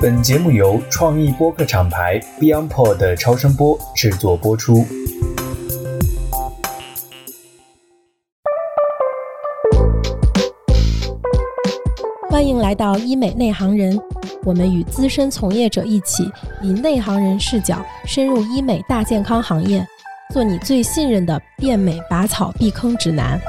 本节目由创意播客厂牌 BeyondPod 超声波制作播出。欢迎来到医美内行人，我们与资深从业者一起，以内行人视角深入医美大健康行业，做你最信任的变美拔草避坑指南。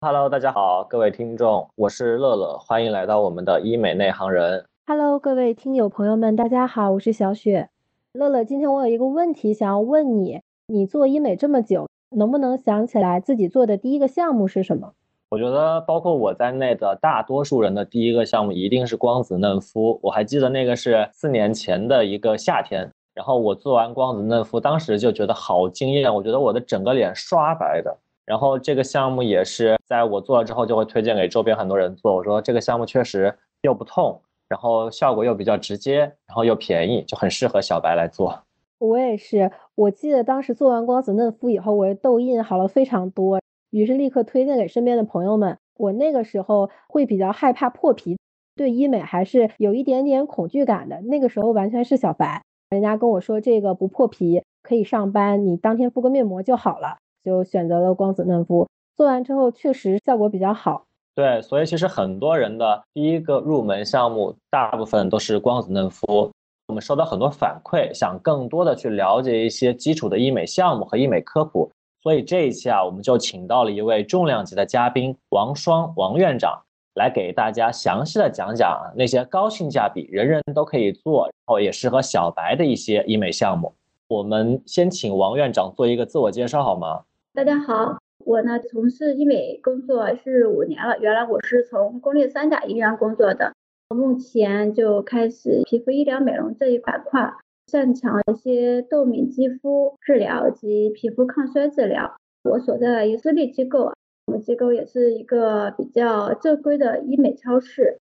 Hello，大家好，各位听众，我是乐乐，欢迎来到我们的医美内行人。Hello，各位听友朋友们，大家好，我是小雪。乐乐，今天我有一个问题想要问你，你做医美这么久，能不能想起来自己做的第一个项目是什么？我觉得包括我在内的大多数人的第一个项目一定是光子嫩肤。我还记得那个是四年前的一个夏天，然后我做完光子嫩肤，当时就觉得好惊艳，我觉得我的整个脸刷白的。然后这个项目也是在我做了之后就会推荐给周边很多人做。我说这个项目确实又不痛，然后效果又比较直接，然后又便宜，就很适合小白来做。我也是，我记得当时做完光子嫩肤以后，我的痘印好了非常多，于是立刻推荐给身边的朋友们。我那个时候会比较害怕破皮，对医美还是有一点点恐惧感的。那个时候完全是小白，人家跟我说这个不破皮可以上班，你当天敷个面膜就好了。就选择了光子嫩肤，做完之后确实效果比较好。对，所以其实很多人的第一个入门项目，大部分都是光子嫩肤。我们收到很多反馈，想更多的去了解一些基础的医美项目和医美科普，所以这一期啊，我们就请到了一位重量级的嘉宾王双王院长，来给大家详细的讲讲那些高性价比、人人都可以做，然后也适合小白的一些医美项目。我们先请王院长做一个自我介绍好吗？大家好，我呢从事医美工作是五年了。原来我是从公立三甲医院工作的，目前就开始皮肤医疗美容这一板块，擅长一些痘敏肌肤治疗及皮肤抗衰治疗。我所在的一个私立机构啊，我们机构也是一个比较正规的医美超市。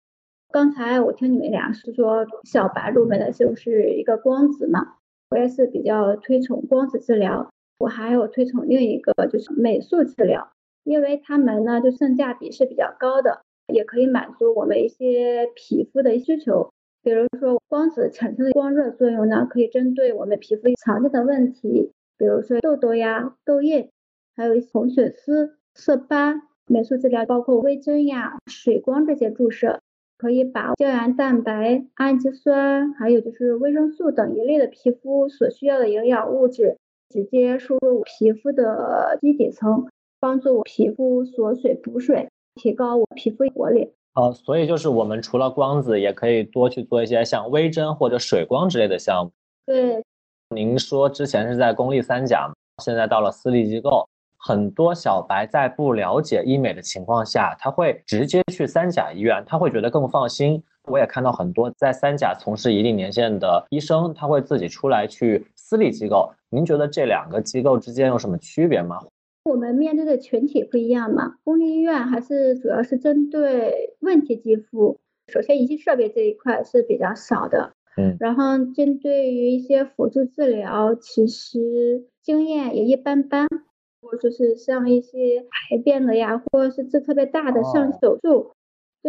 刚才我听你们俩是说小白入门的就是一个光子嘛，我也是比较推崇光子治疗。我还有推崇另一个就是美素治疗，因为它们呢就性价比是比较高的，也可以满足我们一些皮肤的需求。比如说光子产生的光热作用呢，可以针对我们皮肤常见的问题，比如说痘痘呀、痘印，还有一些红血丝、色斑。美素治疗包括微针呀、水光这些注射，可以把胶原蛋白、氨基酸，还有就是维生素等一类的皮肤所需要的营养物质。直接输入皮肤的基底层，帮助我皮肤锁水补水，提高我皮肤活力。呃，所以就是我们除了光子，也可以多去做一些像微针或者水光之类的项目。对，您说之前是在公立三甲，现在到了私立机构，很多小白在不了解医美的情况下，他会直接去三甲医院，他会觉得更放心。我也看到很多在三甲从事一定年限的医生，他会自己出来去私立机构。您觉得这两个机构之间有什么区别吗？我们面对的群体不一样嘛，公立医院还是主要是针对问题肌肤，首先仪器设备这一块是比较少的，嗯，然后针对于一些辅助治疗，其实经验也一般般，或就是像一些癌变的呀，或者是痣特别大的像手术。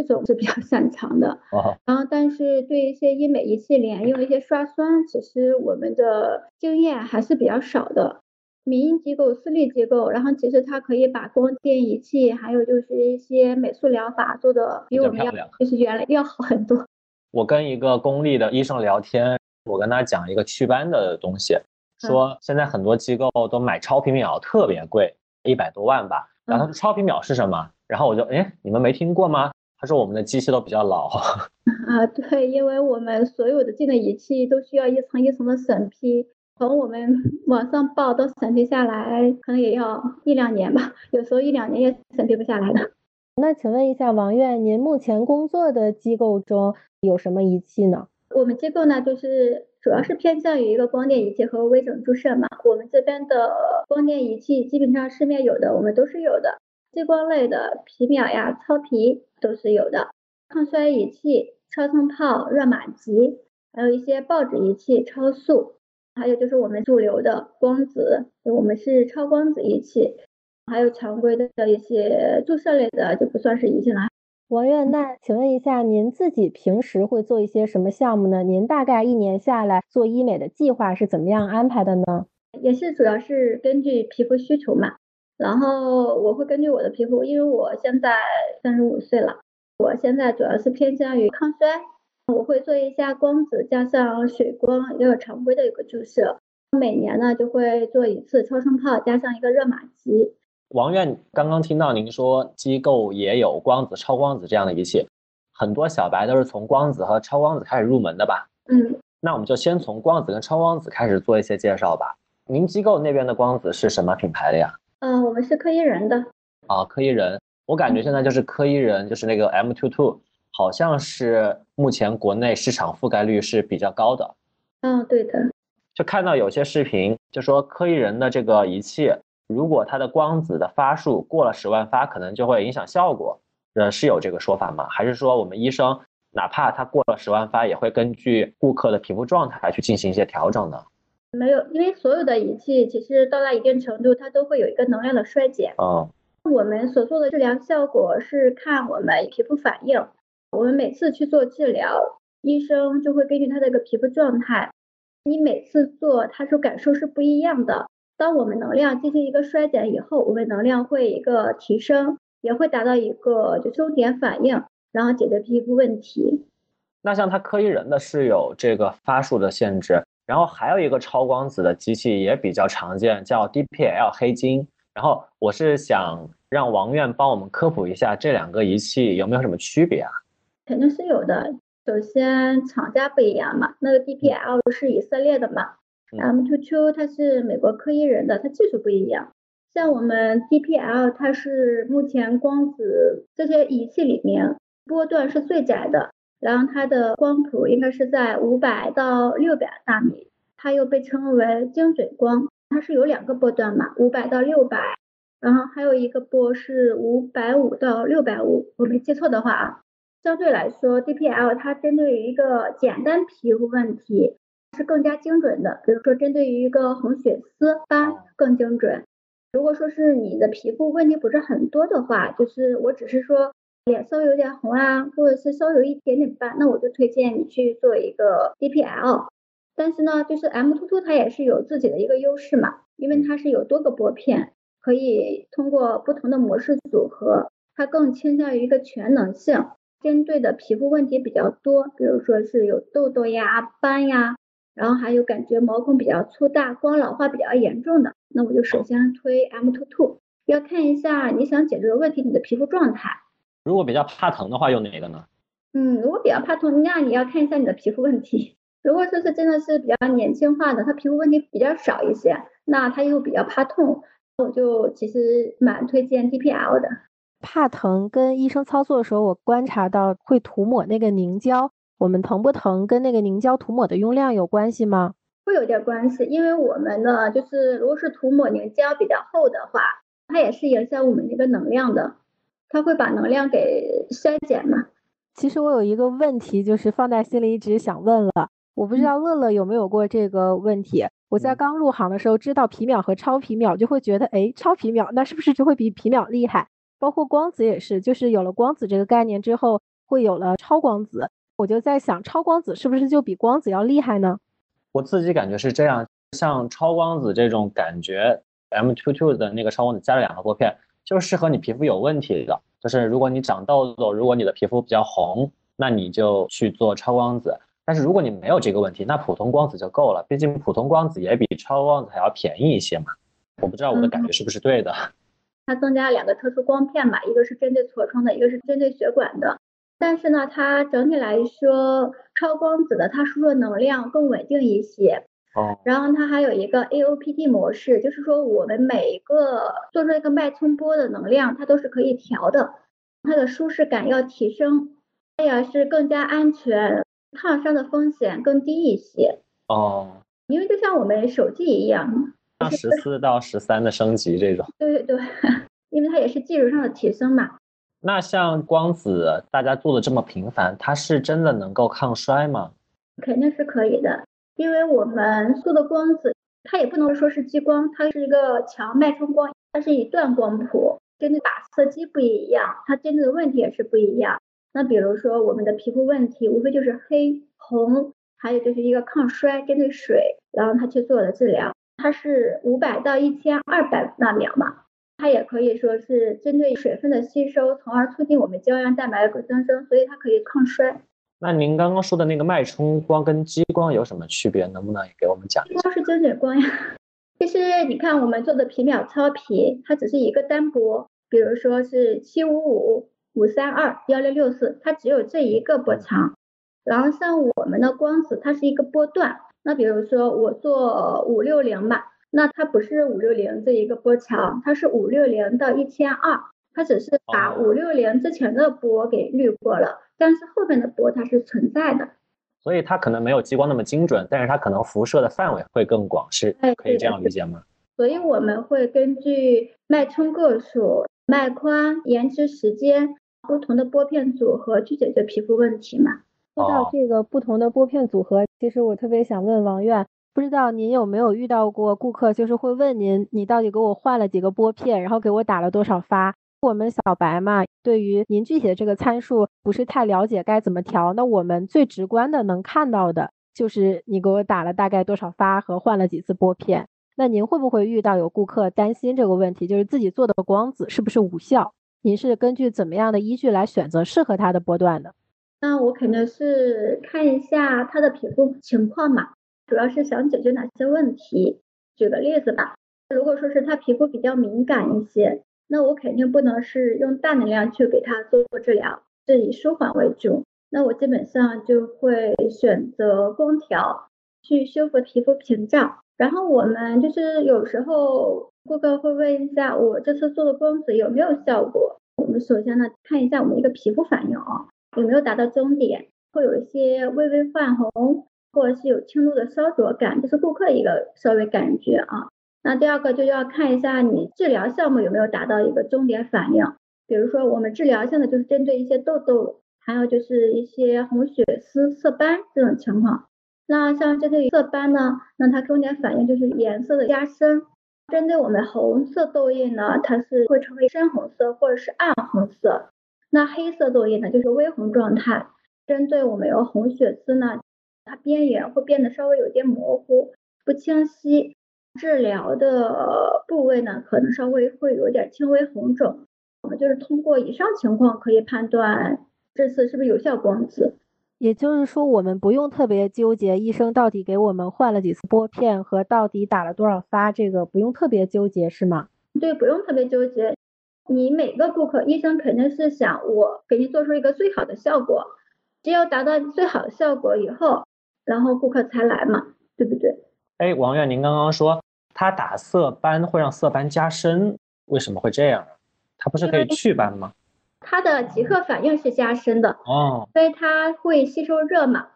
这种是比较擅长的，哦、然后但是对一些医美仪器连用一些刷酸，其实我们的经验还是比较少的。民营机构、私立机构，然后其实它可以把光电仪器，还有就是一些美术疗法做的比我们要就是原来要好很多。我跟一个公立的医生聊天，我跟他讲一个祛斑的东西，说现在很多机构都买超皮秒特别贵，一百多万吧。然后他说超皮秒是什么？然后我就哎，你们没听过吗？他说我们的机器都比较老 啊，对，因为我们所有的进的仪器都需要一层一层的审批，从我们 网上报到审批下来，可能也要一两年吧，有时候一两年也审批不下来的。那请问一下王院，您目前工作的机构中有什么仪器呢？我们机构呢，就是主要是偏向于一个光电仪器和微整注射嘛。我们这边的光电仪器基本上市面有的我们都是有的。激光类的皮秒呀、超皮都是有的，抗衰仪器、超声炮、热玛吉，还有一些报纸仪器、超速，还有就是我们主流的光子，我们是超光子仪器，还有常规的一些注射类的就不算是仪器了，王院，那请问一下，您自己平时会做一些什么项目呢？您大概一年下来做医美的计划是怎么样安排的呢？也是主要是根据皮肤需求嘛，然后我会根据我的皮肤，因为我现在三十五岁了，我现在主要是偏向于抗衰，我会做一下光子加上水光也有常规的一个注射，每年呢就会做一次超声炮加上一个热玛吉。王院刚刚听到您说机构也有光子、超光子这样的仪器，很多小白都是从光子和超光子开始入门的吧？嗯，那我们就先从光子跟超光子开始做一些介绍吧。您机构那边的光子是什么品牌的呀？嗯，我们是科医人的。啊，科医人，我感觉现在就是科医人，就是那个 M two two，好像是目前国内市场覆盖率是比较高的。嗯，对的。就看到有些视频，就说科医人的这个仪器。如果它的光子的发数过了十万发，可能就会影响效果。呃，是有这个说法吗？还是说我们医生哪怕他过了十万发，也会根据顾客的皮肤状态去进行一些调整呢？没有，因为所有的仪器其实到达一定程度，它都会有一个能量的衰减。哦，我们所做的治疗效果是看我们皮肤反应。我们每次去做治疗，医生就会根据他的一个皮肤状态，你每次做，他说感受是不一样的。当我们能量进行一个衰减以后，我们能量会一个提升，也会达到一个就终点反应，然后解决皮肤问题。那像它科医人的是有这个发数的限制，然后还有一个超光子的机器也比较常见，叫 DPL 黑金。然后我是想让王院帮我们科普一下这两个仪器有没有什么区别啊？肯定是有的。首先厂家不一样嘛，那个 DPL 是以色列的嘛。，M2Q 它是美国科医人的，它技术不一样。像我们 DPL，它是目前光子这些仪器里面波段是最窄的，然后它的光谱应该是在五百到六百纳米，它又被称为精准光。它是有两个波段嘛，五百到六百，然后还有一个波是五百五到六百五，我没记错的话啊。相对来说，DPL 它针对于一个简单皮肤问题。是更加精准的，比如说针对于一个红血丝斑更精准。如果说是你的皮肤问题不是很多的话，就是我只是说脸稍微有点红啊，或者是稍微有一点点斑，那我就推荐你去做一个 DPL。但是呢，就是 M TWO TWO 它也是有自己的一个优势嘛，因为它是有多个拨片，可以通过不同的模式组合，它更倾向于一个全能性，针对的皮肤问题比较多，比如说是有痘痘呀、斑呀。然后还有感觉毛孔比较粗大、光老化比较严重的，那我就首先推 M TWO TWO。要看一下你想解决的问题，你的皮肤状态。如果比较怕疼的话，用哪个呢？嗯，如果比较怕痛，那你要看一下你的皮肤问题。如果说是真的是比较年轻化的，他皮肤问题比较少一些，那他又比较怕痛，我就其实蛮推荐 DPL 的。怕疼跟医生操作的时候，我观察到会涂抹那个凝胶。我们疼不疼跟那个凝胶涂抹的用量有关系吗？会有点关系，因为我们呢，就是如果是涂抹凝胶比较厚的话，它也是影响我们那个能量的，它会把能量给衰减嘛。其实我有一个问题，就是放在心里一直想问了，我不知道乐乐有没有过这个问题。我在刚入行的时候知道皮秒和超皮秒，就会觉得，哎，超皮秒那是不是就会比皮秒厉害？包括光子也是，就是有了光子这个概念之后，会有了超光子。我就在想，超光子是不是就比光子要厉害呢？我自己感觉是这样，像超光子这种感觉，M22 的那个超光子加了两个玻片，就是适合你皮肤有问题的。就是如果你长痘痘，如果你的皮肤比较红，那你就去做超光子。但是如果你没有这个问题，那普通光子就够了。毕竟普通光子也比超光子还要便宜一些嘛。我不知道我的感觉是不是对的。它增加两个特殊光片嘛，一个是针对痤疮的，一个是针对血管的。但是呢，它整体来说，超光子的它输入能量更稳定一些。哦。然后它还有一个 AOPD 模式，就是说我们每一个做出一个脉冲波的能量，它都是可以调的，它的舒适感要提升，它也是更加安全，烫伤的风险更低一些。哦。因为就像我们手机一样，像十四到十三的升级这种。对对对，因为它也是技术上的提升嘛。那像光子，大家做的这么频繁，它是真的能够抗衰吗？肯定是可以的，因为我们做的光子，它也不能说是激光，它是一个强脉冲光，它是以段光谱，针对打色基不一样，它针对的问题也是不一样。那比如说我们的皮肤问题，无非就是黑、红，还有就是一个抗衰，针对水，然后它去做的治疗，它是五百到一千二百纳秒嘛，它也可以说是针对水分的吸收，从而促进我们胶原蛋白的增生，所以它可以抗衰。那您刚刚说的那个脉冲光跟激光有什么区别？能不能也给我们讲一下？都是精准光呀。其实你看我们做的皮秒超皮，它只是一个单波，比如说是七五五五三二幺六六四，它只有这一个波长。然后像我们的光子，它是一个波段。那比如说我做五六零吧，那它不是五六零这一个波长，它是五六零到一千二，它只是把五六零之前的波给滤过了。但是后面的波它是存在的，所以它可能没有激光那么精准，但是它可能辐射的范围会更广，是可以这样理解吗？所以我们会根据脉冲个数、脉宽、延迟时间不同的波片组合去解决皮肤问题嘛。说到这个不同的波片组合，其实我特别想问王院，不知道您有没有遇到过顾客，就是会问您，你到底给我换了几个波片，然后给我打了多少发？我们小白嘛，对于您具体的这个参数不是太了解，该怎么调？那我们最直观的能看到的就是你给我打了大概多少发和换了几次拨片。那您会不会遇到有顾客担心这个问题，就是自己做的光子是不是无效？您是根据怎么样的依据来选择适合他的波段的？那我肯定是看一下他的皮肤情况嘛，主要是想解决哪些问题。举个例子吧，如果说是他皮肤比较敏感一些。那我肯定不能是用大能量去给他做治疗，是以舒缓为主。那我基本上就会选择光调去修复皮肤屏障。然后我们就是有时候顾客会问一下，我这次做的光子有没有效果？我们首先呢看一下我们一个皮肤反应啊，有没有达到终点，会有一些微微泛红，或者是有轻度的烧灼感，这是顾客一个稍微感觉啊。那第二个就要看一下你治疗项目有没有达到一个终点反应，比如说我们治疗性的就是针对一些痘痘，还有就是一些红血丝、色斑这种情况。那像针对色斑呢，那它终点反应就是颜色的加深。针对我们红色痘印呢，它是会成为深红色或者是暗红色。那黑色痘印呢，就是微红状态。针对我们有红血丝呢，它边缘会变得稍微有点模糊、不清晰。治疗的部位呢，可能稍微会有点轻微红肿。我们就是通过以上情况可以判断这次是不是有效光子。也就是说，我们不用特别纠结医生到底给我们换了几次玻片和到底打了多少发，这个不用特别纠结，是吗？对，不用特别纠结。你每个顾客，医生肯定是想我给你做出一个最好的效果，只有达到最好的效果以后，然后顾客才来嘛，对不对？哎，王院，您刚刚说。它打色斑会让色斑加深，为什么会这样？它不是可以祛斑吗？它的即刻反应是加深的哦，因为它会吸收热嘛，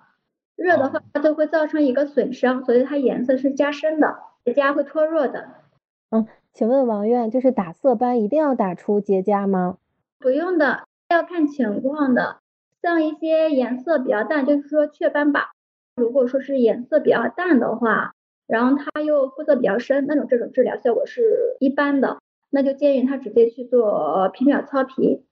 热的话它就会造成一个损伤，所以它颜色是加深的，结痂会脱落的。嗯，请问王院，就是打色斑一定要打出结痂吗？不用的，要看情况的。像一些颜色比较淡，就是说雀斑吧，如果说是颜色比较淡的话。然后他又肤色比较深，那种这种治疗效果是一般的，那就建议他直接去做皮秒超皮。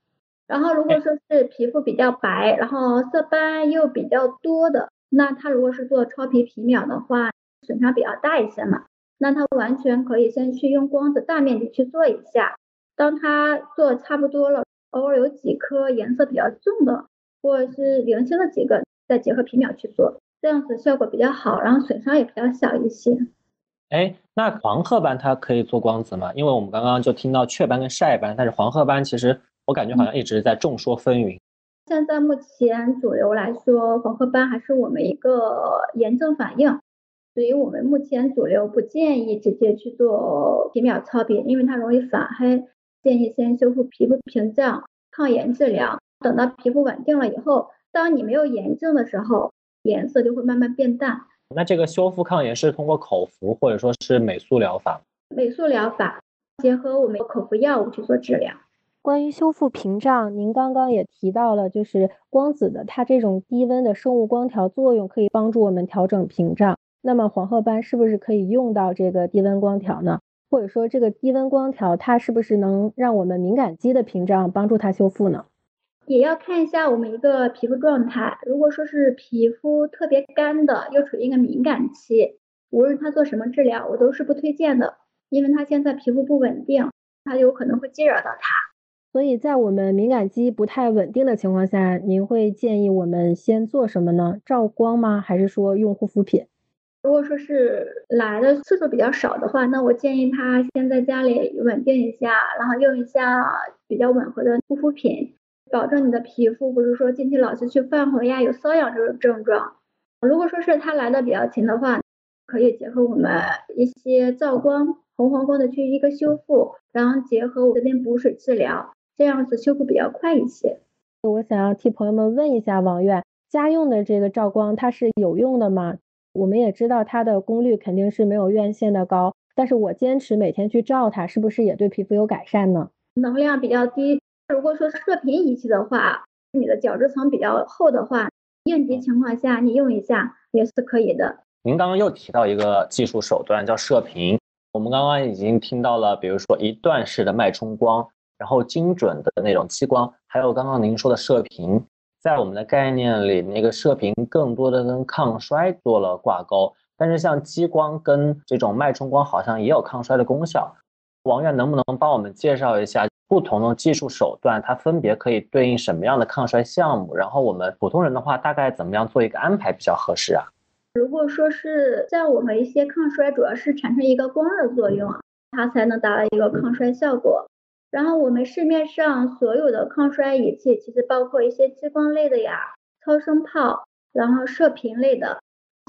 然后如果说是皮肤比较白，然后色斑又比较多的，那他如果是做超皮皮秒的话，损伤比较大一些嘛，那他完全可以先去用光子大面积去做一下。当他做差不多了，偶尔有几颗颜色比较重的，或者是零星的几个，再结合皮秒去做。这样子效果比较好，然后损伤也比较小一些。哎，那黄褐斑它可以做光子吗？因为我们刚刚就听到雀斑跟晒斑，但是黄褐斑其实我感觉好像一直在众说纷纭。现在目前主流来说，黄褐斑还是我们一个炎症反应，所以我们目前主流不建议直接去做皮秒超皮，因为它容易反黑。建议先修复皮肤屏障，抗炎治疗。等到皮肤稳定了以后，当你没有炎症的时候。颜色就会慢慢变淡。那这个修复抗炎是通过口服或者说是美素疗法？美素疗法结合我们口服药物去做治疗。关于修复屏障，您刚刚也提到了，就是光子的它这种低温的生物光调作用可以帮助我们调整屏障。那么黄褐斑是不是可以用到这个低温光调呢？或者说这个低温光调它是不是能让我们敏感肌的屏障帮助它修复呢？也要看一下我们一个皮肤状态。如果说是皮肤特别干的，又处于一个敏感期，无论他做什么治疗，我都是不推荐的，因为他现在皮肤不稳定，它有可能会激惹到他。所以在我们敏感肌不太稳定的情况下，您会建议我们先做什么呢？照光吗？还是说用护肤品？如果说是来的次数比较少的话，那我建议他先在家里稳定一下，然后用一下比较吻合的护肤品，保证你的皮肤不是说近期老是去泛红呀、有瘙痒这种症状。如果说是它来的比较勤的话，可以结合我们一些照光、红黄光的去一个修复，然后结合我这边补水治疗。这样子修复比较快一些。我想要替朋友们问一下王院，家用的这个照光它是有用的吗？我们也知道它的功率肯定是没有院线的高，但是我坚持每天去照它，是不是也对皮肤有改善呢？能量比较低，如果说射频仪器的话，你的角质层比较厚的话，应急情况下你用一下也是可以的。您刚刚又提到一个技术手段叫射频，我们刚刚已经听到了，比如说一段式的脉冲光。然后精准的那种激光，还有刚刚您说的射频，在我们的概念里，那个射频更多的跟抗衰做了挂钩。但是像激光跟这种脉冲光好像也有抗衰的功效。王院能不能帮我们介绍一下不同的技术手段，它分别可以对应什么样的抗衰项目？然后我们普通人的话，大概怎么样做一个安排比较合适啊？如果说是在我们一些抗衰，主要是产生一个光热作用，它才能达到一个抗衰效果。然后我们市面上所有的抗衰仪器，其实包括一些激光类的呀、超声炮，然后射频类的。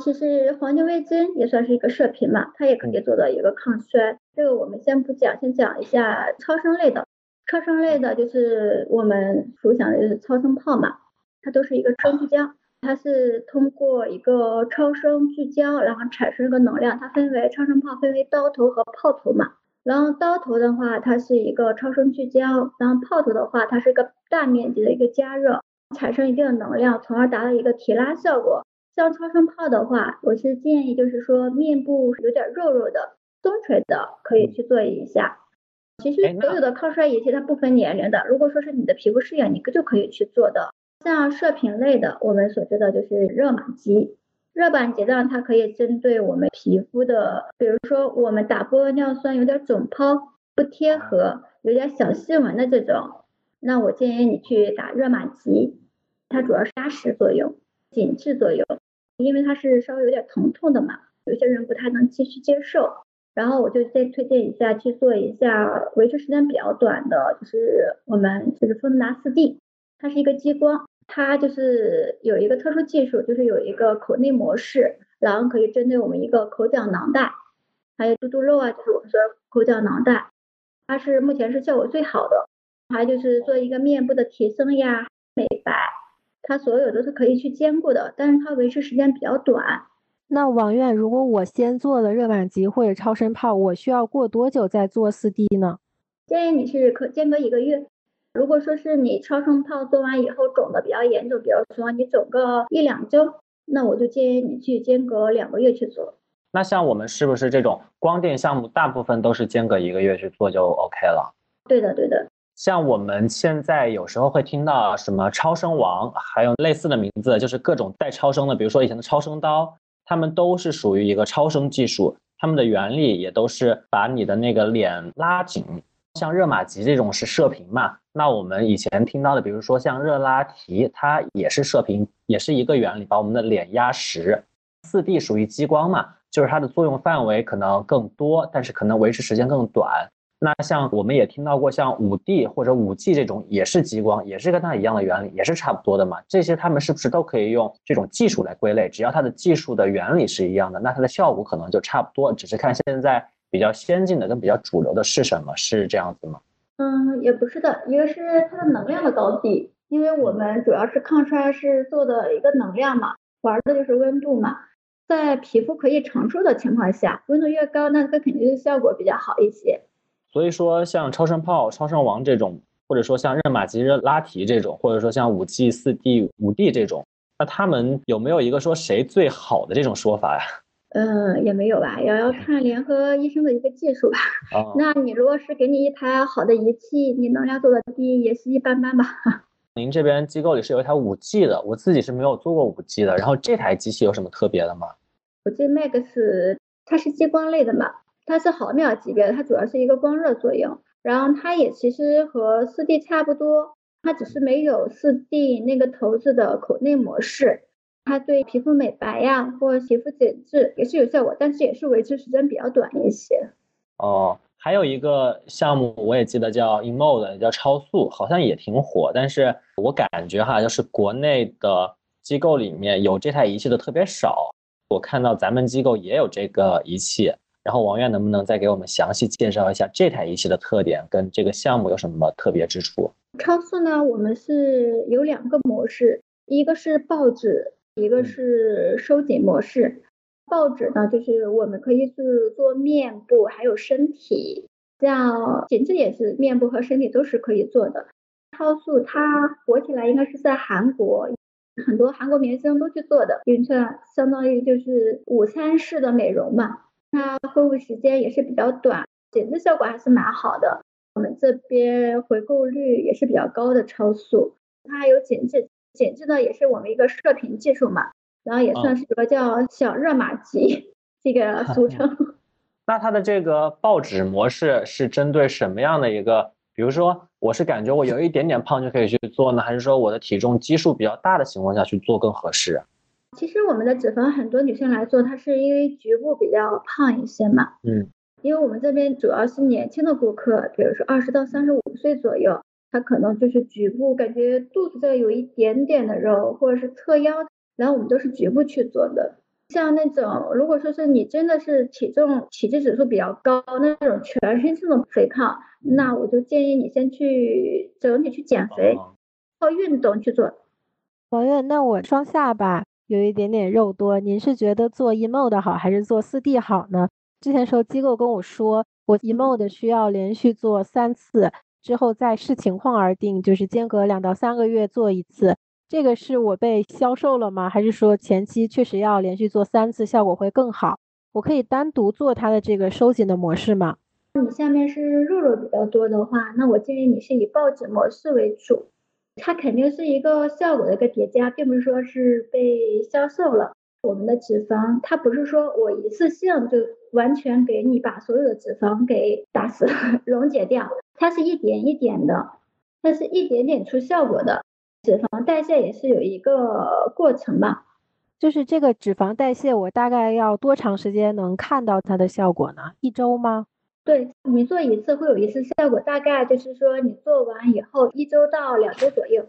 其实黄金微针也算是一个射频嘛，它也可以做到一个抗衰。这个我们先不讲，先讲一下超声类的。超声类的就是我们所想的就是超声炮嘛，它都是一个超聚焦，它是通过一个超声聚焦，然后产生一个能量。它分为超声炮分为刀头和炮头嘛。然后刀头的话，它是一个超声聚焦；然后炮头的话，它是一个大面积的一个加热，产生一定的能量，从而达到一个提拉效果。像超声炮的话，我是建议就是说面部有点肉肉的、松垂的，可以去做一下。其实所有的抗衰仪器它不分年龄的，如果说是你的皮肤适应，你就可以去做的。像射频类的，我们所知道就是热玛吉。热板结呢，它可以针对我们皮肤的，比如说我们打玻尿酸有点肿泡、不贴合、有点小细纹的这种，那我建议你去打热玛吉，它主要是压实作用、紧致作用，因为它是稍微有点疼痛的嘛，有些人不太能继续接受。然后我就再推荐一下去做一下维持时间比较短的，就是我们就是芬达四 D，它是一个激光。它就是有一个特殊技术，就是有一个口内模式，然后可以针对我们一个口角囊袋，还有嘟嘟肉啊，就是我们说口角囊袋，它是目前是效果最好的。还有就是做一个面部的提升呀、美白，它所有都是可以去兼顾的，但是它维持时间比较短。那王院，如果我先做了热玛吉或者超声炮，我需要过多久再做四 D 呢？建议你是可间隔一个月。如果说是你超声炮做完以后肿的比较严重，比如说你肿个一两周，那我就建议你去间隔两个月去做。那像我们是不是这种光电项目，大部分都是间隔一个月去做就 OK 了？对的，对的。像我们现在有时候会听到什么超声王，还有类似的名字，就是各种带超声的，比如说以前的超声刀，他们都是属于一个超声技术，他们的原理也都是把你的那个脸拉紧。像热玛吉这种是射频嘛？那我们以前听到的，比如说像热拉提，它也是射频，也是一个原理，把我们的脸压实。四 D 属于激光嘛，就是它的作用范围可能更多，但是可能维持时间更短。那像我们也听到过，像五 D 或者五 G 这种也是激光，也是跟它一样的原理，也是差不多的嘛。这些它们是不是都可以用这种技术来归类？只要它的技术的原理是一样的，那它的效果可能就差不多，只是看现在。比较先进的跟比较主流的是什么？是这样子吗？嗯，也不是的，一个是它的能量的高低，因为我们主要是抗衰是做的一个能量嘛，玩的就是温度嘛，在皮肤可以承受的情况下，温度越高，那它肯定效果比较好一些。所以说，像超声炮、超声王这种，或者说像任玛吉、热拉提这种，或者说像五 G、四 D、五 D 这种，那他们有没有一个说谁最好的这种说法呀？嗯，也没有吧，也要看联合医生的一个技术吧。哦，那你如果是给你一台好的仪器，你能量做的低，也是一般般吧。您这边机构里是有一台五 G 的，我自己是没有做过五 G 的。然后这台机器有什么特别的吗？五 G Max 它是激光类的嘛，它是毫秒级别的，它主要是一个光热作用。然后它也其实和四 D 差不多，它只是没有四 D 那个头子的口内模式。它对皮肤美白呀，或皮肤紧致也是有效果，但是也是维持时间比较短一些。哦，还有一个项目我也记得叫 eMode，叫超速，好像也挺火。但是我感觉哈，就是国内的机构里面有这台仪器的特别少。我看到咱们机构也有这个仪器，然后王院能不能再给我们详细介绍一下这台仪器的特点跟这个项目有什么特别之处？超速呢，我们是有两个模式，一个是报纸。一个是收紧模式，报纸呢，就是我们可以是做面部还有身体，像紧致也是面部和身体都是可以做的。超速它火起来应该是在韩国，很多韩国明星都去做的，因为这相当于就是午餐式的美容嘛，它恢复时间也是比较短，减脂效果还是蛮好的。我们这边回购率也是比较高的，超速它还有减脂，减脂呢，也是我们一个射频技术嘛，然后也算是一个叫小热玛吉这个 俗称。那它的这个报纸模式是针对什么样的一个？比如说，我是感觉我有一点点胖就可以去做呢，还是说我的体重基数比较大的情况下去做更合适？其实我们的脂肪很多女性来做，它是因为局部比较胖一些嘛。嗯。因为我们这边主要是年轻的顾客，比如说二十到三十五岁左右。他可能就是局部感觉肚子这有一点点的肉，或者是侧腰，然后我们都是局部去做的。像那种如果说是你真的是体重体质指数比较高，那种全身性的肥胖，那我就建议你先去整体去减肥，靠运动去做。王月，那我双下巴有一点点肉多，您是觉得做 eMode 好还是做四 D 好呢？之前时候机构跟我说，我 eMode 需要连续做三次。之后再视情况而定，就是间隔两到三个月做一次。这个是我被销售了吗？还是说前期确实要连续做三次，效果会更好？我可以单独做它的这个收紧的模式吗？你下面是肉肉比较多的话，那我建议你是以报纸模式为主。它肯定是一个效果的一个叠加，并不是说是被销售了。我们的脂肪，它不是说我一次性就完全给你把所有的脂肪给打死、溶解掉，它是一点一点的，它是一点点出效果的。脂肪代谢也是有一个过程嘛，就是这个脂肪代谢，我大概要多长时间能看到它的效果呢？一周吗？对你做一次会有一次效果，大概就是说你做完以后一周到两周左右。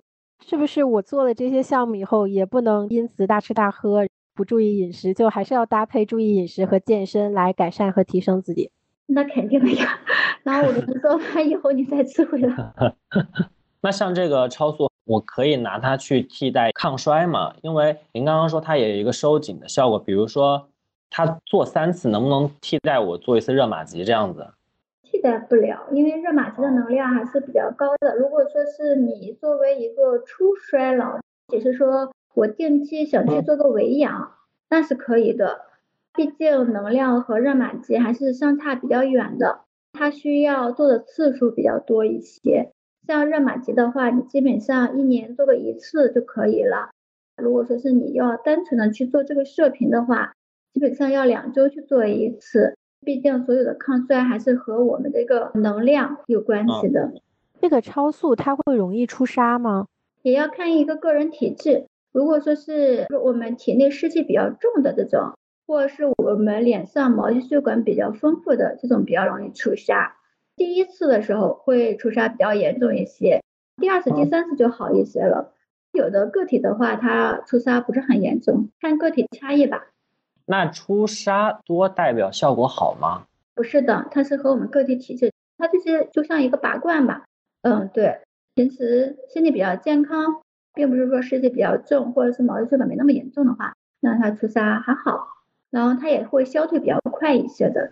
是不是我做了这些项目以后，也不能因此大吃大喝？不注意饮食，就还是要搭配注意饮食和健身来改善和提升自己。那肯定的呀。然后我们 做完以后你再吃回来。那像这个超速，我可以拿它去替代抗衰嘛？因为您刚刚说它也有一个收紧的效果，比如说它做三次，能不能替代我做一次热玛吉这样子？替代不了，因为热玛吉的能量还是比较高的。如果说是你作为一个初衰老，只是说。我定期想去做个维养，那是可以的。毕竟能量和热玛吉还是相差比较远的，它需要做的次数比较多一些。像热玛吉的话，你基本上一年做个一次就可以了。如果说是你要单纯的去做这个射频的话，基本上要两周去做一次。毕竟所有的抗衰还是和我们这个能量有关系的。这个超速它会容易出痧吗？也要看一个个人体质。如果说是我们体内湿气比较重的这种，或者是我们脸上毛细血管比较丰富的这种，比较容易出痧。第一次的时候会出痧比较严重一些，第二次、第三次就好一些了。有的个体的话，它出痧不是很严重，看个体差异吧。那出痧多代表效果好吗？不是的，它是和我们个体体质，它这些就像一个拔罐吧。嗯，对，平时身体比较健康。并不是说湿气比较重，或者是毛细血管没那么严重的话，那它出痧还好，然后它也会消退比较快一些的。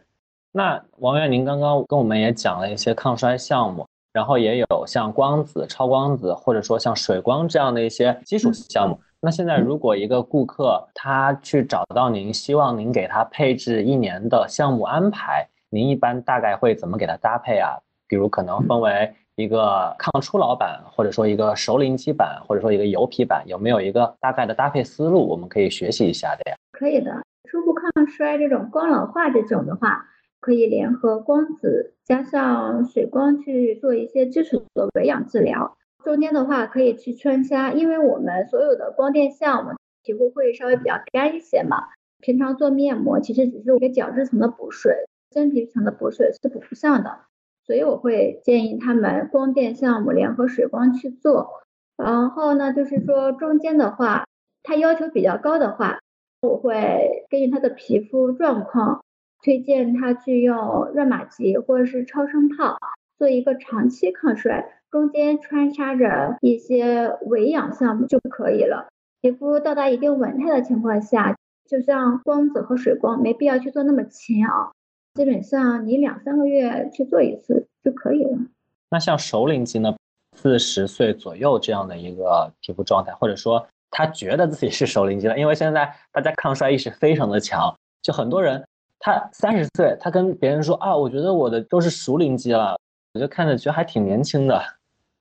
那王院，您刚刚跟我们也讲了一些抗衰项目，然后也有像光子、超光子，或者说像水光这样的一些基础项目。那现在如果一个顾客他去找到您，希望您给他配置一年的项目安排，您一般大概会怎么给他搭配啊？比如可能分为一个抗初老版，或者说一个熟龄肌版，或者说一个油皮版，有没有一个大概的搭配思路，我们可以学习一下的呀？可以的，初步抗衰这种光老化这种的话，可以联合光子加上水光去做一些基础的维养治疗。中间的话可以去穿插，因为我们所有的光电项目皮肤会稍微比较干一些嘛。平常做面膜其实只是一个角质层的补水，真皮层的补水是补不上的，所以我会建议他们光电项目联合水光去做。然后呢，就是说中间的话，他要求比较高的话，我会根据他的皮肤状况，推荐他去用热玛吉或者是超声炮做一个长期抗衰。中间穿插着一些维养项目就可以了。皮肤到达一定稳态的情况下，就像光子和水光，没必要去做那么勤啊。基本上你两三个月去做一次就可以了。那像熟龄肌呢？四十岁左右这样的一个皮肤状态，或者说他觉得自己是熟龄肌了，因为现在大家抗衰意识非常的强，就很多人他三十岁，他跟别人说啊，我觉得我的都是熟龄肌了，我就看着觉得还挺年轻的。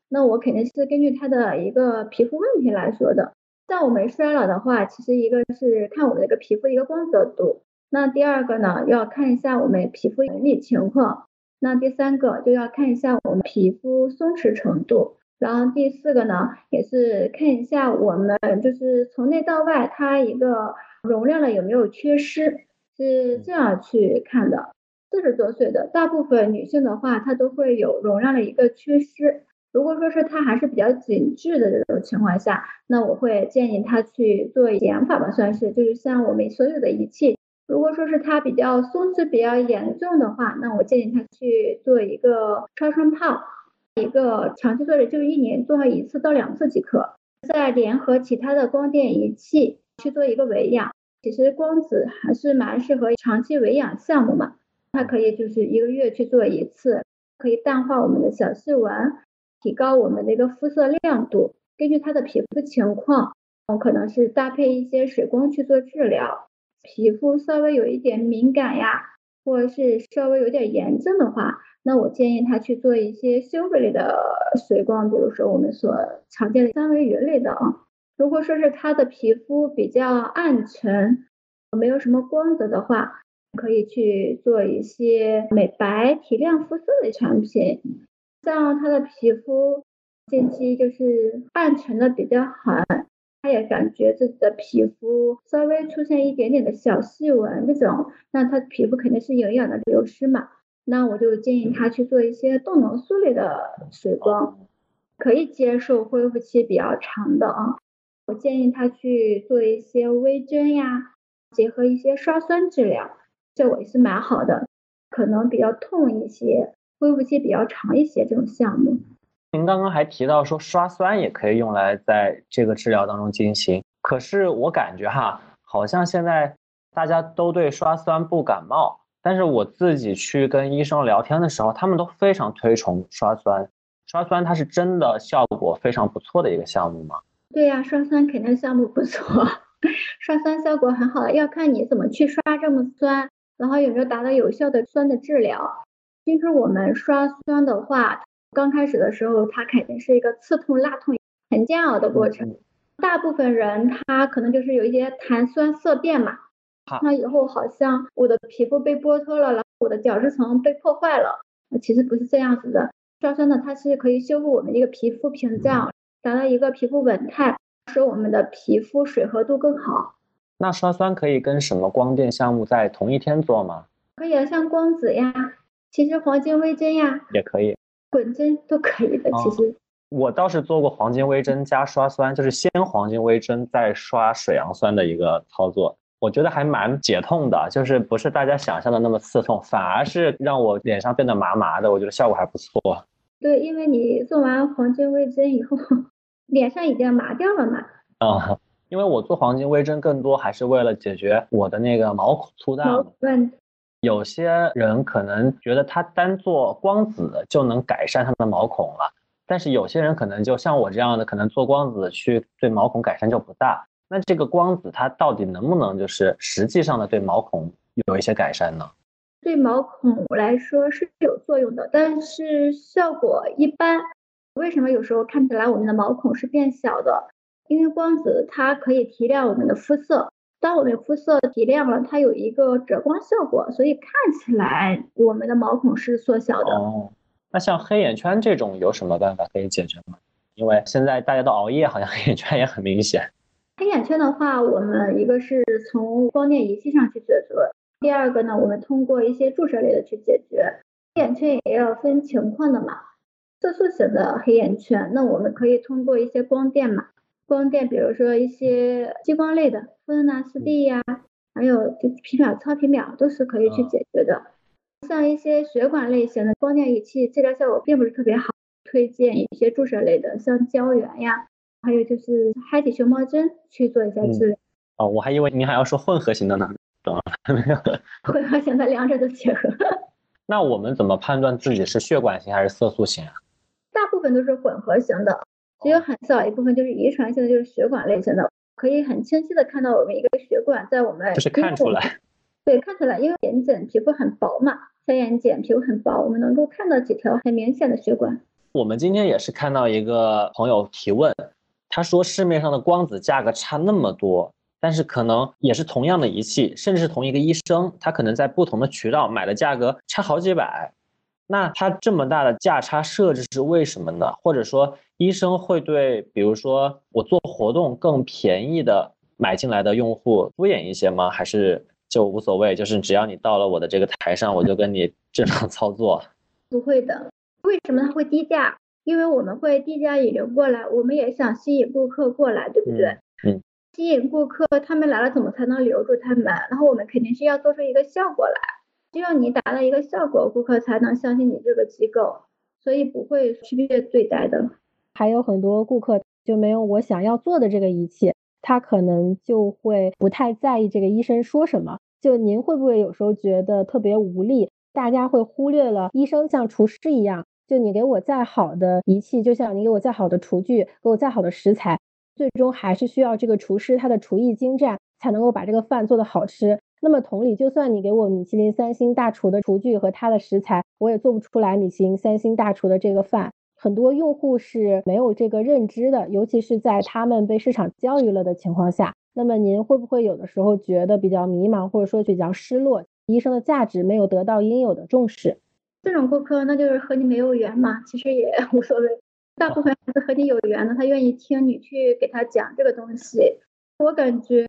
那我肯定是根据他的一个皮肤问题来说的。像我们衰老的话，其实一个是看我们的个皮肤的一个光泽度，那第二个呢要看一下我们皮肤纹理情况，那第三个就要看一下我们皮肤松弛程度，然后第四个呢也是看一下我们就是从内到外它一个容量的有没有缺失，是这样去看的。四十多岁的大部分女性的话，她都会有容量的一个缺失。如果说是它还是比较紧致的这种情况下，那我会建议他去做减法吧，算是就是像我们所有的仪器，如果说是它比较松弛比较严重的话，那我建议他去做一个超声炮，一个长期做的就是一年做一次到两次即可，再联合其他的光电仪器去做一个维养。其实光子还是蛮适合长期维养项目嘛，它可以就是一个月去做一次，可以淡化我们的小细纹。提高我们的一个肤色亮度，根据他的皮肤情况，我可能是搭配一些水光去做治疗。皮肤稍微有一点敏感呀，或者是稍微有点炎症的话，那我建议他去做一些修复类的水光，比如说我们所常见的三维鱼类的啊。如果说是他的皮肤比较暗沉，没有什么光泽的话，可以去做一些美白提亮肤色的产品。像他的皮肤近期就是暗沉的比较狠，他也感觉自己的皮肤稍微出现一点点的小细纹这种，那他皮肤肯定是营养的流失嘛。那我就建议他去做一些动能素类的水光，可以接受恢复期比较长的啊。我建议他去做一些微针呀，结合一些刷酸治疗，效果也是蛮好的，可能比较痛一些。恢复期比较长一些这种项目，您刚刚还提到说刷酸也可以用来在这个治疗当中进行，可是我感觉哈，好像现在大家都对刷酸不感冒，但是我自己去跟医生聊天的时候，他们都非常推崇刷酸。刷酸它是真的效果非常不错的一个项目吗？对呀，刷酸肯定项目不错，刷酸效果很好，要看你怎么去刷这么酸，然后有没有达到有效的酸的治疗。其实我们刷酸的话，刚开始的时候，它肯定是一个刺痛、辣痛、很煎熬的过程。大部分人他可能就是有一些痰酸色变嘛，那以后好像我的皮肤被剥脱了，然后我的角质层被破坏了。其实不是这样子的，刷酸呢，它是可以修复我们一个皮肤屏障，达到一个皮肤稳态，使我们的皮肤水合度更好。那刷酸可以跟什么光电项目在同一天做吗？可以啊，像光子呀。其实黄金微针呀，也可以，滚针都可以的。其实我倒是做过黄金微针加刷酸，就是先黄金微针再刷水杨酸的一个操作，我觉得还蛮解痛的，就是不是大家想象的那么刺痛，反而是让我脸上变得麻麻的，我觉得效果还不错。对，因为你做完黄金微针以后，脸上已经麻掉了嘛。啊，因为我做黄金微针更多还是为了解决我的那个毛孔粗大。毛问有些人可能觉得他单做光子就能改善他的毛孔了，但是有些人可能就像我这样的，可能做光子去对毛孔改善就不大。那这个光子它到底能不能就是实际上的对毛孔有一些改善呢？对毛孔来说是有作用的，但是效果一般。为什么有时候看起来我们的毛孔是变小的？因为光子它可以提亮我们的肤色，当我们肤色提亮了，它有一个遮光效果，所以看起来我们的毛孔是缩小的。哦，那像黑眼圈这种有什么办法可以解决吗？因为现在大家都熬夜，好像黑眼圈也很明显。黑眼圈的话，我们一个是从光电仪器上去解决，第二个呢，我们通过一些注射类的去解决。黑眼圈也要分情况的嘛，色素型的黑眼圈，那我们可以通过一些光电嘛，光电，比如说一些激光类的，芬啊、四 D 呀，还有就皮秒、超皮秒都是可以去解决的。像一些血管类型的光电仪器，治疗效果并不是特别好，推荐一些注射类的，像胶原呀。还有就是嗨体熊猫针去做一下治疗哦，我还以为您还要说混合型的呢，懂了没有？混合型的两者都结合。那我们怎么判断自己是血管型还是色素型啊？大部分都是混合型的，只有很少一部分就是遗传性的，就是血管类型的，可以很清晰的看到我们一个血管在我们就是看出来，对，看出来，因为眼睑皮肤很薄嘛，小眼睑皮肤很薄，我们能够看到几条很明显的血管。我们今天也是看到一个朋友提问。他说市面上的光子价格差那么多，但是可能也是同样的仪器，甚至是同一个医生，他可能在不同的渠道买的价格差好几百。那他这么大的价差设置是为什么呢？或者说医生会对，比如说我做活动更便宜的买进来的用户敷衍一些吗？还是就无所谓？就是只要你到了我的这个台上，我就跟你 正常操作？不会的，为什么他会低价？因为我们会低价引流过来，我们也想吸引顾客过来，对不对？嗯。吸引顾客，他们来了怎么才能留住他们？然后我们肯定是要做出一个效果来，需要你达到一个效果，顾客才能相信你这个机构，所以不会区别对待的。还有很多顾客就没有我想要做的这个仪器，他可能就会不太在意这个医生说什么。就您会不会有时候觉得特别无力？大家会忽略了医生像厨师一样。就你给我再好的仪器，就像你给我再好的厨具，给我再好的食材，最终还是需要这个厨师他的厨艺精湛，才能够把这个饭做得好吃。那么同理，就算你给我米其林三星大厨的厨具和他的食材，我也做不出来米其林三星大厨的这个饭。很多用户是没有这个认知的，尤其是在他们被市场教育了的情况下。那么您会不会有的时候觉得比较迷茫，或者说比较失落？医生的价值没有得到应有的重视？这种顾客那就是和你没有缘嘛，其实也无所谓。大部分还是和你有缘的，他愿意听你去给他讲这个东西。我感觉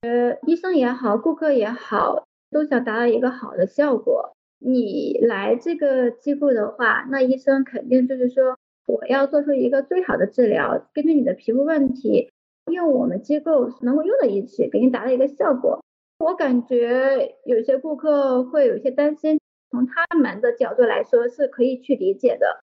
医生也好，顾客也好，都想达到一个好的效果。你来这个机构的话，那医生肯定就是说，我要做出一个最好的治疗，根据你的皮肤问题，用我们机构能够用的仪器给你达到一个效果。我感觉有些顾客会有些担心。从他们的角度来说是可以去理解的，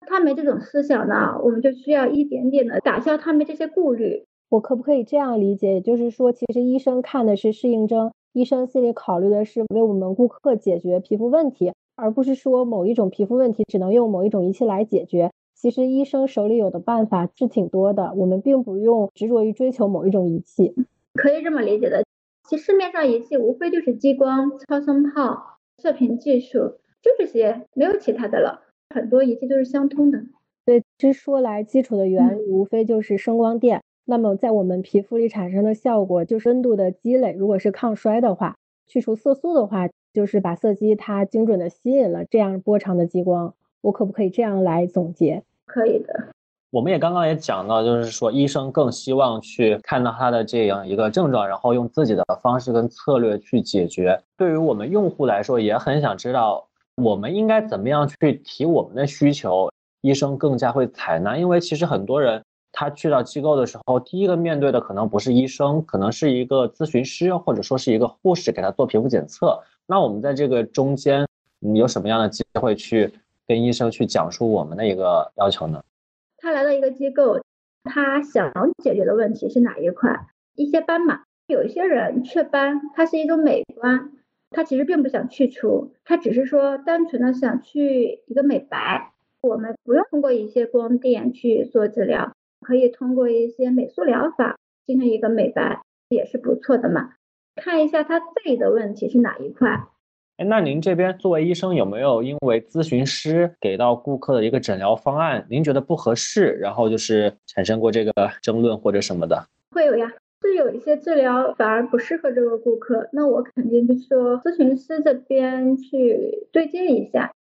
他们这种思想呢，我们就需要一点点的打消他们这些顾虑。我可不可以这样理解？也就是说，其实医生看的是适应症，医生心里考虑的是为我们顾客解决皮肤问题，而不是说某一种皮肤问题只能用某一种仪器来解决。其实医生手里有的办法是挺多的，我们并不用执着于追求某一种仪器。可以这么理解的，其实市面上仪器无非就是激光、超声炮。射频技术就这些，没有其他的了。很多仪器都是相通的。对，其实说来，基础的原理无非就是声光电。那么在我们皮肤里产生的效果就是温度的积累。如果是抗衰的话，去除色素的话，就是把色基它精准的吸引了这样波长的激光。我可不可以这样来总结？可以的。我们也刚刚也讲到，就是说医生更希望去看到他的这样一个症状，然后用自己的方式跟策略去解决。对于我们用户来说，也很想知道我们应该怎么样去提我们的需求，医生更加会采纳。因为其实很多人他去到机构的时候，第一个面对的可能不是医生，可能是一个咨询师或者说是一个护士给他做皮肤检测。那我们在这个中间，你有什么样的机会去跟医生去讲述我们的一个要求呢？他来到一个机构，他想解决的问题是哪一块？一些斑嘛，有一些人雀斑，它是一种美观，他其实并不想去除，他只是说单纯的想去一个美白。我们不用通过一些光电去做治疗，可以通过一些美素疗法进行一个美白，也是不错的嘛。看一下他自己的问题是哪一块。哎，那您这边作为医生，有没有因为咨询师给到顾客的一个诊疗方案，您觉得不合适，然后就是产生过这个争论或者什么的？会有呀，是有一些治疗反而不适合这个顾客，那我肯定就说咨询师这边去对接一下，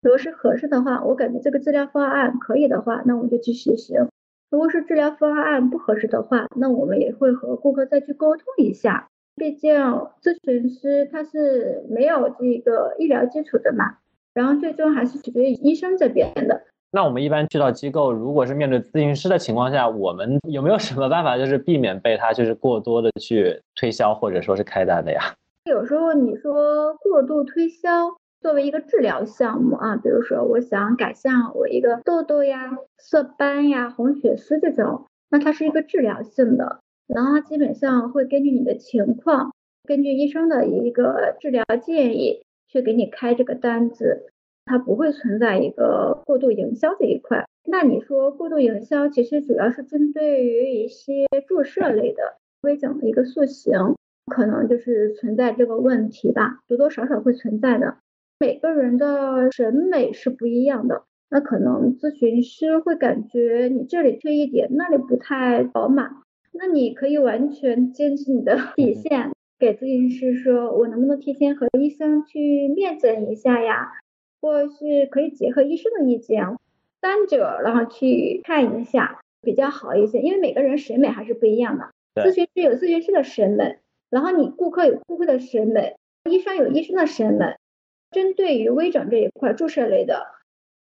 如果是合适的话，我感觉这个治疗方案可以的话，那我们就去实行；如果是治疗方案不合适的话，那我们也会和顾客再去沟通一下。毕竟咨询师他是没有这个医疗基础的嘛，然后最终还是取决于医生这边的。那我们一般去到机构，如果是面对咨询师的情况下，我们有没有什么办法，就是避免被他就是过多的去推销或者说是开单的呀？有时候你说过度推销，作为一个治疗项目啊，比如说我想改善我一个痘痘呀、色斑呀、红血丝这种，那它是一个治疗性的。然后它基本上会根据你的情况，根据医生的一个治疗建议去给你开这个单子，它不会存在一个过度营销这一块。那你说过度营销，其实主要是针对于一些注射类的微整的一个塑形，可能就是存在这个问题吧，多多少少会存在的。每个人的审美是不一样的，那可能咨询师会感觉你这里缺一点，那里不太饱满。那你可以完全坚持你的 底线，给咨询师说，我能不能提前和医生去面诊一下呀？或是可以结合医生的意见，三者然后去看一下比较好一些，因为每个人审美还是不一样的。咨询师有咨询师的审美，然后你顾客有顾客的审美，医生有医生的审美。针对于微整这一块注射类的，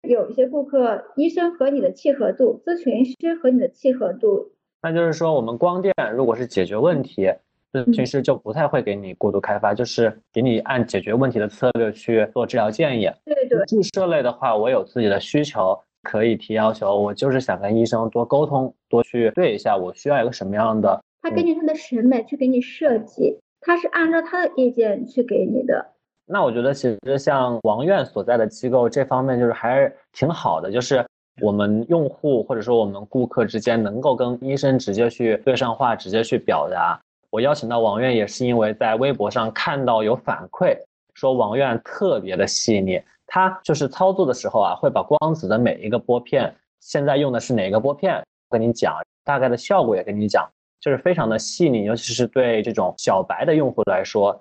有一些顾客医生和你的契合度，咨询师和你的契合度。那就是说，我们光电如果是解决问题，咨询师就不太会给你过度开发，就是给你按解决问题的策略去做治疗建议。对对。注射类的话，我有自己的需求，可以提要求。我就是想跟医生多沟通，多去对一下，我需要一个什么样的。他根据他的审美去给你设计，他是按照他的意见去给你的。那我觉得，其实像王院所在的机构这方面，就是还是挺好的，就是。我们用户或者说我们顾客之间能够跟医生直接去对上话，直接去表达。我邀请到王院也是因为在微博上看到有反馈，说王院特别的细腻。他就是操作的时候啊，会把光子的每一个拨片，现在用的是哪个拨片，跟你讲大概的效果也跟你讲，就是非常的细腻。尤其是对这种小白的用户来说，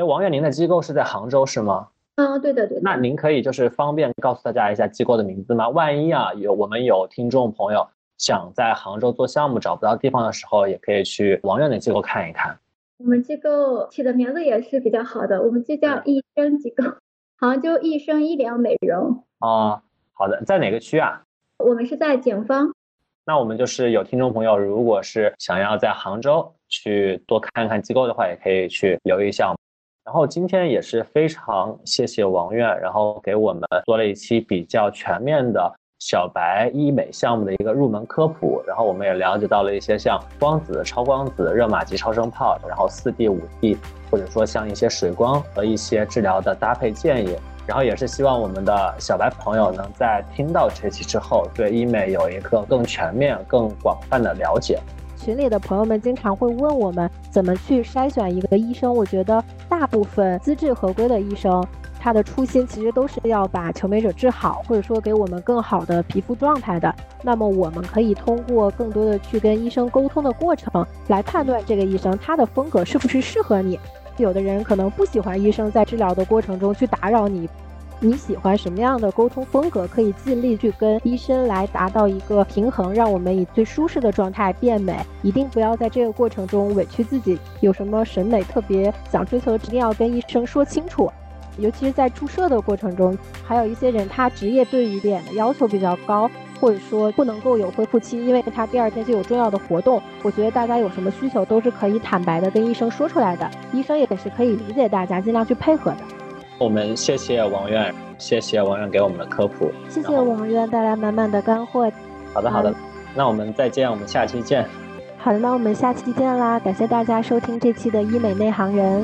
哎，王院您的机构是在杭州是吗？啊，对的，对的。那您可以就是方便告诉大家一下机构的名字吗？万一啊有我们有听众朋友想在杭州做项目找不到地方的时候，也可以去王院的机构看一看。我们机构起的名字也是比较好的，我们就叫益生机构，杭州益生医疗美容。啊，好的，在哪个区啊？我们是在景芳。那我们就是有听众朋友，如果是想要在杭州去多看看机构的话，也可以去留意一下。然后今天也是非常谢谢王院，然后给我们做了一期比较全面的小白医美项目的一个入门科普。然后我们也了解到了一些像光子、超光子、热玛吉超声炮，然后四 D、五 D，或者说像一些水光和一些治疗的搭配建议。然后也是希望我们的小白朋友能在听到这期之后，对医美有一个更全面、更广泛的了解。群里的朋友们经常会问我们怎么去筛选一个医生。我觉得大部分资质合规的医生，他的初心其实都是要把求美者治好，或者说给我们更好的皮肤状态的。那么我们可以通过更多的去跟医生沟通的过程，来判断这个医生他的风格是不是适合你。有的人可能不喜欢医生在治疗的过程中去打扰你。你喜欢什么样的沟通风格？可以尽力去跟医生来达到一个平衡，让我们以最舒适的状态变美。一定不要在这个过程中委屈自己。有什么审美特别想追求的，一定要跟医生说清楚。尤其是在注射的过程中，还有一些人他职业对于脸的要求比较高，或者说不能够有恢复期，因为他第二天就有重要的活动。我觉得大家有什么需求都是可以坦白的跟医生说出来的，医生也是可以理解大家，尽量去配合的。我们谢谢王院，谢谢王院给我们的科普，谢谢王院带来满满的干货。好的好的，那我们再见，我们下期见。好的，那我们下期见啦！感谢大家收听这期的医美内行人。